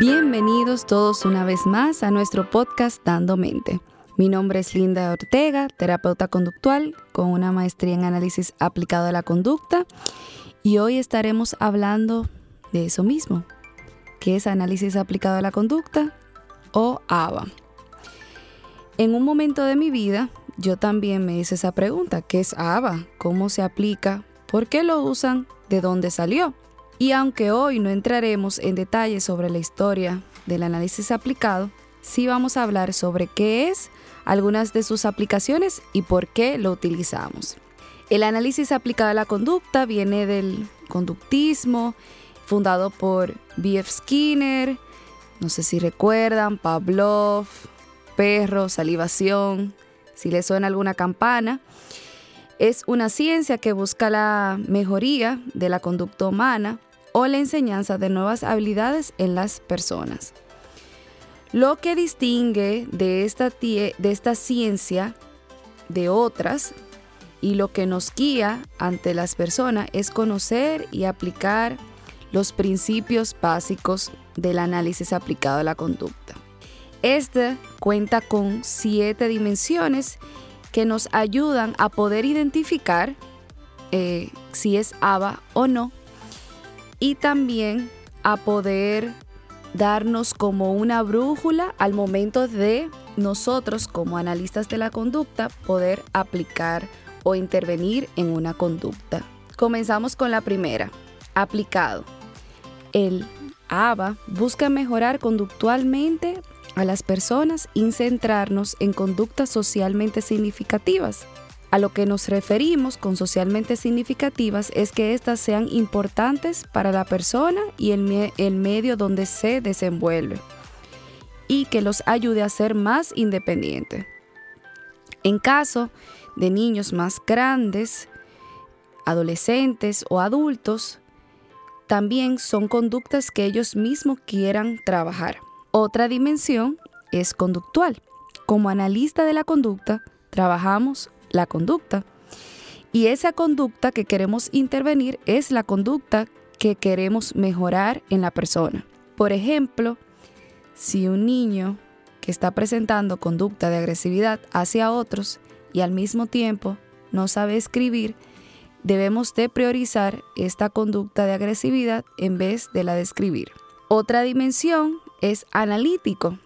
Bienvenidos todos una vez más a nuestro podcast Dando Mente. Mi nombre es Linda Ortega, terapeuta conductual con una maestría en análisis aplicado a la conducta y hoy estaremos hablando de eso mismo, que es análisis aplicado a la conducta o ABA. En un momento de mi vida yo también me hice esa pregunta, ¿qué es ABA? ¿Cómo se aplica? ¿Por qué lo usan? ¿De dónde salió? Y aunque hoy no entraremos en detalles sobre la historia del análisis aplicado, sí vamos a hablar sobre qué es, algunas de sus aplicaciones y por qué lo utilizamos. El análisis aplicado a la conducta viene del conductismo, fundado por B.F. Skinner, no sé si recuerdan, Pavlov, perro, salivación, si le suena alguna campana. Es una ciencia que busca la mejoría de la conducta humana o la enseñanza de nuevas habilidades en las personas. Lo que distingue de esta, de esta ciencia de otras y lo que nos guía ante las personas es conocer y aplicar los principios básicos del análisis aplicado a la conducta. Este cuenta con siete dimensiones que nos ayudan a poder identificar eh, si es ABA o no y también a poder darnos como una brújula al momento de nosotros como analistas de la conducta poder aplicar o intervenir en una conducta. Comenzamos con la primera, aplicado. El ABA busca mejorar conductualmente a las personas y centrarnos en conductas socialmente significativas. A lo que nos referimos con socialmente significativas es que éstas sean importantes para la persona y el, medio donde se desenvuelve y que los ayude a ser más independientes. En caso de niños más grandes, adolescentes o adultos, también son conductas que ellos mismos quieran trabajar. Otra dimensión es conductual. Como analista de la conducta, trabajamos la conducta. Y esa conducta que queremos intervenir es la conducta que queremos mejorar en la persona. Por ejemplo, si un niño que está presentando conducta de agresividad hacia otros y al mismo tiempo no sabe escribir, debemos de priorizar esta conducta de agresividad en vez de la de escribir. Otra dimensión es analítico,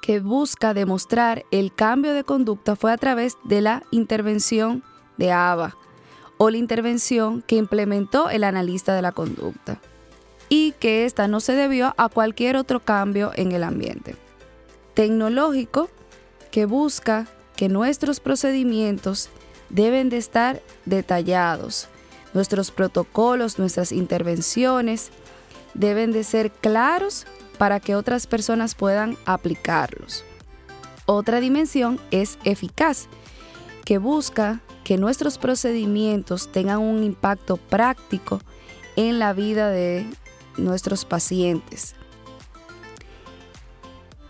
que busca demostrar el cambio de conducta fue a través de la intervención de ABA o la intervención que implementó el analista de la conducta y que ésta no se debió a cualquier otro cambio en el ambiente. Tecnológico, que busca que nuestros procedimientos deben de estar detallados, nuestros protocolos, nuestras intervenciones deben de ser claros para que otras personas puedan aplicarlos. Otra dimensión es eficaz, que busca que nuestros procedimientos tengan un impacto práctico en la vida de nuestros pacientes.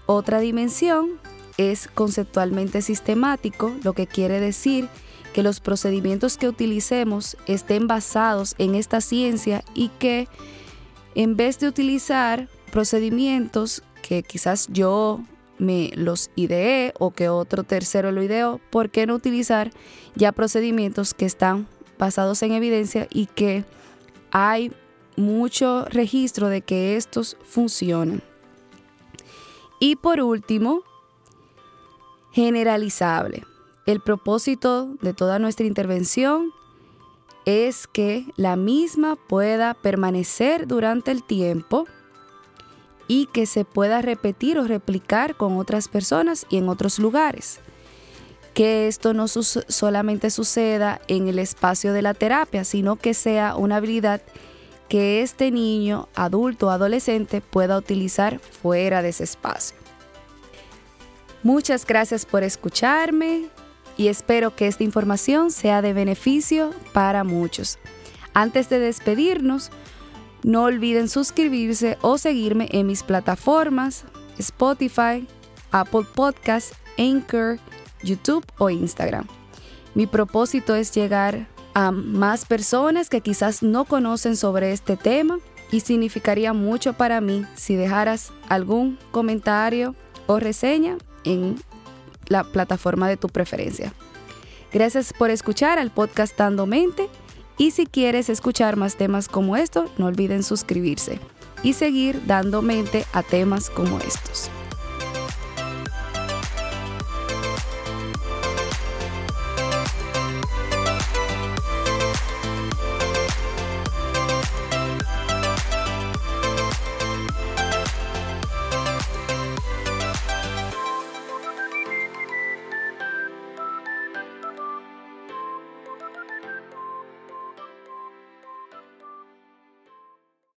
Otra dimensión es conceptualmente sistemático, lo que quiere decir que los procedimientos que utilicemos estén basados en esta ciencia y que en vez de utilizar procedimientos que quizás yo me los ideé o que otro tercero lo ideó, ¿por qué no utilizar ya procedimientos que están basados en evidencia y que hay mucho registro de que estos funcionan? Y por último, generalizable. El propósito de toda nuestra intervención es que la misma pueda permanecer durante el tiempo y que se pueda repetir o replicar con otras personas y en otros lugares. Que esto no solamente suceda en el espacio de la terapia, sino que sea una habilidad que este niño, adulto o adolescente pueda utilizar fuera de ese espacio. Muchas gracias por escucharme y espero que esta información sea de beneficio para muchos. Antes de despedirnos, no olviden suscribirse o seguirme en mis plataformas Spotify, Apple Podcasts, Anchor, YouTube o Instagram. Mi propósito es llegar a más personas que quizás no conocen sobre este tema y significaría mucho para mí si dejaras algún comentario o reseña en la plataforma de tu preferencia. Gracias por escuchar al podcast Dando Mente y si quieres escuchar más temas como estos, no olviden suscribirse y seguir dando mente a temas como estos.